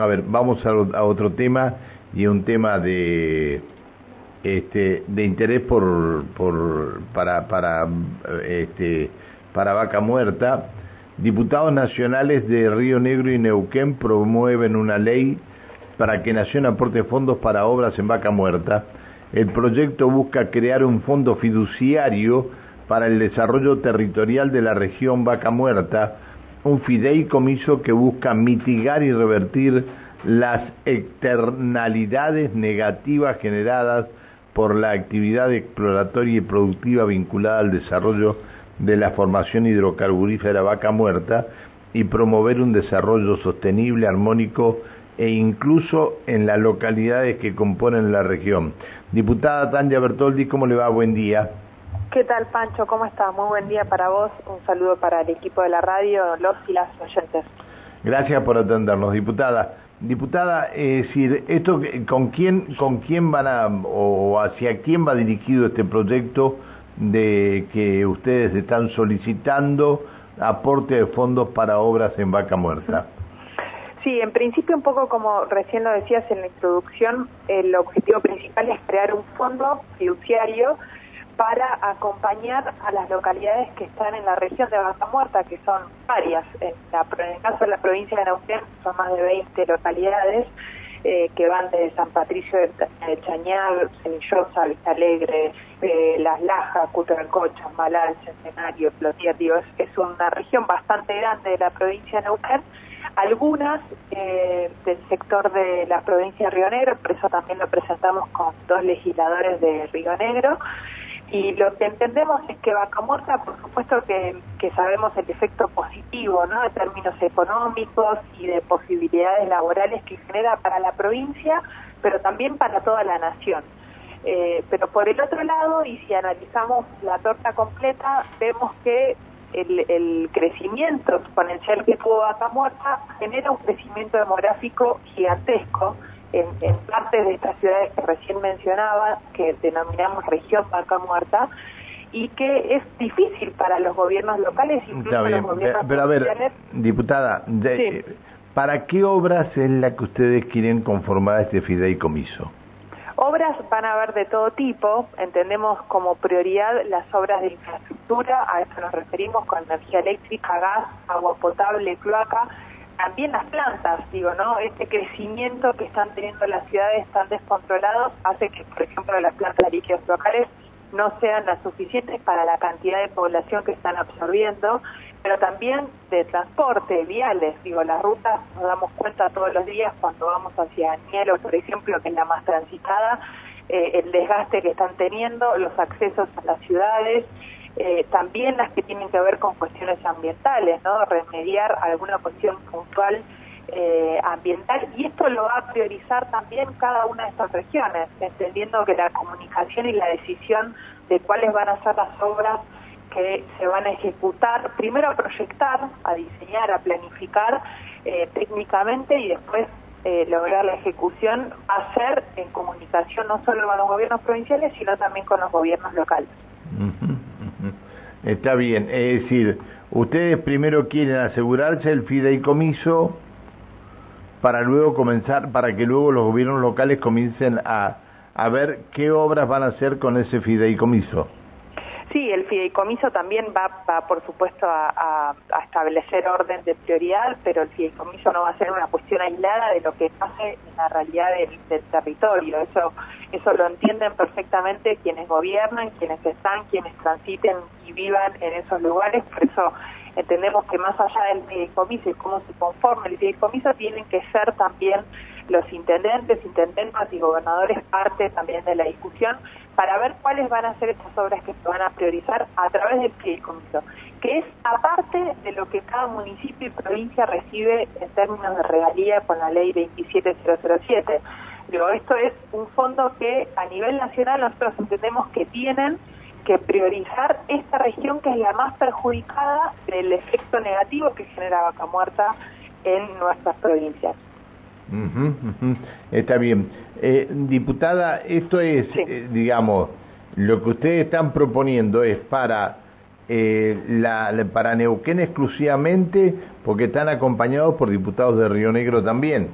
a ver, vamos a, otro tema y un tema de este de interés por, por para para este para vaca muerta. Diputados nacionales de Río Negro y Neuquén promueven una ley para que Nación aporte fondos para obras en vaca muerta. El proyecto busca crear un fondo fiduciario para el desarrollo territorial de la región Vaca Muerta, un fideicomiso que busca mitigar y revertir las externalidades negativas generadas por la actividad exploratoria y productiva vinculada al desarrollo de la formación hidrocarburífera Vaca Muerta y promover un desarrollo sostenible, armónico e incluso en las localidades que componen la región. Diputada Tania Bertoldi, ¿cómo le va? Buen día. ¿Qué tal, Pancho? ¿Cómo estás? Muy buen día para vos. Un saludo para el equipo de la radio, los y las oyentes. Gracias por atendernos, diputada. Diputada, es decir, esto con quién con quién van a o hacia quién va dirigido este proyecto de que ustedes están solicitando aporte de fondos para obras en Vaca Muerta. Sí, en principio un poco como recién lo decías en la introducción, el objetivo principal es crear un fondo fiduciario para acompañar a las localidades que están en la región de Vaca Muerta, que son varias. En, el caso de la provincia de Neuquén son más de 20 localidades eh, que van desde San Patricio de, Chañar, Semillosa, Vista Alegre, eh, Las Lajas, Cocha, Malal, Centenario, Plotier. es, es una región bastante grande de la provincia de Neuquén algunas eh, del sector de la provincia de Río Negro, por eso también lo presentamos con dos legisladores de Río Negro. Y lo que entendemos es que Vaca Muerta, por supuesto que, que sabemos el efecto positivo, ¿no? De términos económicos y de posibilidades laborales que genera para la provincia, pero también para toda la nación. Eh, pero por el otro lado, y si analizamos la torta completa, vemos que el, crecimiento exponencial que tuvo Vaca Muerta genera un crecimiento demográfico gigantesco en, en partes de estas ciudades que recién mencionaba, que denominamos región Vaca Muerta, y que es difícil para los gobiernos locales, incluso los gobiernos Pero a ver, diputada, ¿para qué obras es la que ustedes quieren conformar este fideicomiso? Obras van a haber de todo tipo, entendemos como prioridad las obras de infraestructura, a eso nos referimos con energía eléctrica, gas, agua potable, cloaca, también las plantas, digo, ¿no? Este crecimiento que están teniendo las ciudades tan descontrolados hace que, por ejemplo, las plantas líquidas locales no sean las suficientes para la cantidad de población que están absorbiendo, pero también de transporte, viales, digo, las rutas nos damos cuenta todos los días cuando vamos hacia Nielo, por ejemplo, que es la más transitada, eh, el desgaste que están teniendo, los accesos a las ciudades, eh, también las que tienen que ver con cuestiones ambientales, ¿no? Remediar alguna cuestión puntual eh, ambiental y esto lo va a priorizar también cada una de estas regiones, entendiendo que la comunicación y la decisión de cuáles van a ser las obras que se van a ejecutar, primero a proyectar, a diseñar, a planificar eh, técnicamente y después eh, lograr la ejecución, hacer en comunicación no solo con los gobiernos provinciales, sino también con los gobiernos locales. Está bien, es decir, ustedes primero quieren asegurarse el fideicomiso para luego comenzar, para que luego los gobiernos locales comiencen a, a ver qué obras van a hacer con ese fideicomiso. Sí, el fideicomiso también va, va por supuesto, a, establecer orden de prioridad, pero el fideicomiso no va a ser una cuestión aislada de lo que pase en la realidad del, territorio. Eso, eso lo entienden perfectamente quienes gobiernan, quienes están, quienes transiten y vivan en esos lugares. Por eso entendemos que más allá del fideicomiso y cómo se conforma el fideicomiso, tienen que ser también los intendentes, intendentas y gobernadores parte también de la discusión para ver cuáles van a ser estas obras que se van a priorizar a través del fideicomiso, que es aparte de lo que cada municipio y provincia recibe en términos de regalía con la ley 27007. Digo, esto es un fondo que a nivel nacional nosotros entendemos que tienen que priorizar esta región que es la más perjudicada del efecto negativo que genera vaca muerta en nuestras provincias. Está bien. Eh, diputada, esto es, eh, digamos, lo que ustedes están proponiendo es para, eh, la, para Neuquén exclusivamente, porque están acompañados por diputados de Río Negro también.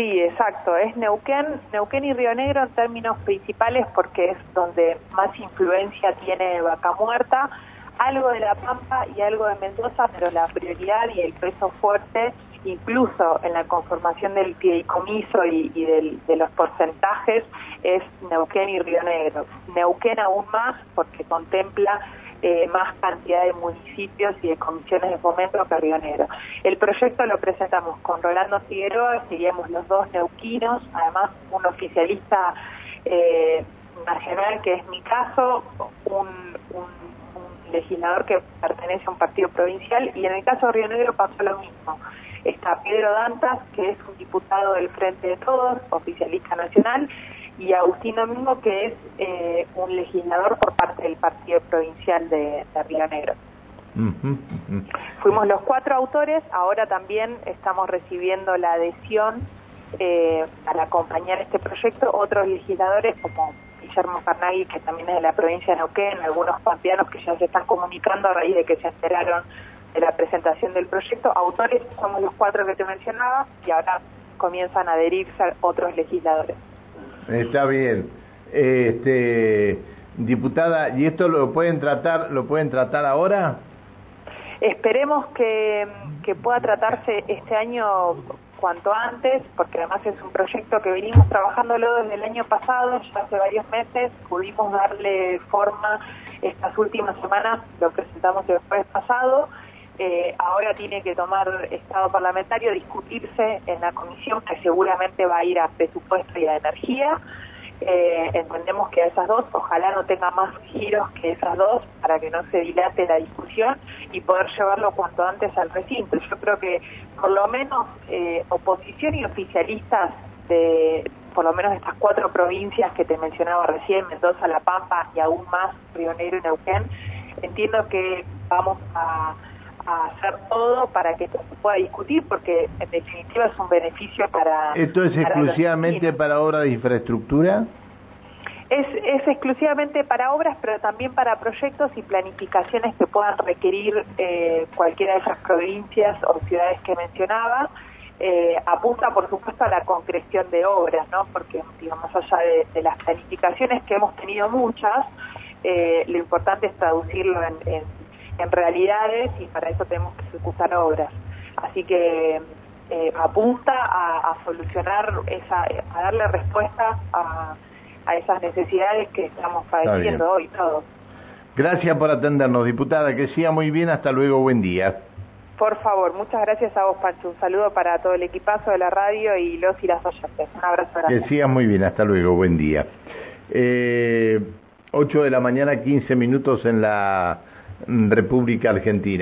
Sí, exacto. Es Neuquén, Neuquén y Río Negro en términos principales porque es donde más influencia tiene Vaca Muerta, algo de La Pampa y algo de Mendoza, pero la prioridad y el peso fuerte, incluso en la conformación del fideicomiso y, y de los porcentajes, es Neuquén y Río Negro. Neuquén aún más porque contempla eh, más cantidad de municipios y de comisiones de fomento que Río Negro. El proyecto lo presentamos con Rolando Figueroa, seríamos los dos neuquinos, además un oficialista eh, nacional, que es mi caso, un, un, legislador que pertenece a un partido provincial, y en el caso de Río Negro pasó lo mismo. Está Pedro Dantas, que es un diputado del Frente de Todos, oficialista nacional, y Agustín Domingo, que es eh, un legislador por parte del Partido Provincial de, de Río Negro. Fuimos los cuatro autores, ahora también estamos recibiendo la adhesión eh, para acompañar este proyecto otros legisladores como Guillermo Carnaghi, que también es de la provincia de Neuquén, algunos pampeanos que ya se están comunicando a raíz de que se enteraron de la presentación del proyecto. Autores somos los cuatro que te mencionaba y ahora comienzan a adherirse otros legisladores. Está bien. Este, diputada, ¿y esto lo pueden tratar, lo pueden tratar ahora? Esperemos que, pueda tratarse este año cuanto antes, porque además es un proyecto que venimos trabajándolo desde el año pasado, ya hace varios meses, pudimos darle forma estas últimas semanas, lo presentamos el jueves pasado, eh, ahora tiene que tomar estado parlamentario, discutirse en la comisión que seguramente va a ir a presupuesto y a energía. Eh, entendemos que a esas dos, ojalá no tenga más giros que esas dos para que no se dilate la discusión y poder llevarlo cuanto antes al recinto. Yo creo que por lo menos eh, oposición y oficialistas de por lo menos estas cuatro provincias que te mencionaba recién, Mendoza, La Pampa y aún más Río Negro y Neuquén, entiendo que vamos a a hacer todo para que esto se pueda discutir porque en definitiva es un beneficio para... ¿Esto es exclusivamente para obras de infraestructura? Es, es exclusivamente para obras, pero también para proyectos y planificaciones que puedan requerir eh, cualquiera de esas provincias o ciudades que mencionaba. Eh, apunta, por supuesto, a la concreción de obras, ¿no? Porque, digamos, allá de, de las planificaciones que hemos tenido muchas, eh, lo importante es traducirlo en, en en realidades y para eso tenemos que ejecutar obras. Así que eh, apunta a, a, solucionar, esa, a darle respuesta a, a esas necesidades que estamos padeciendo hoy todos. Gracias por atendernos, diputada. Que siga muy bien. Hasta luego. Buen día. Por favor, muchas gracias a vos, Pancho. Un saludo para todo el equipazo de la radio y los y las oyentes. Un abrazo grande. Que siga muy bien. Hasta luego. Buen día. Eh, 8 de la mañana, 15 minutos en la República Argentina.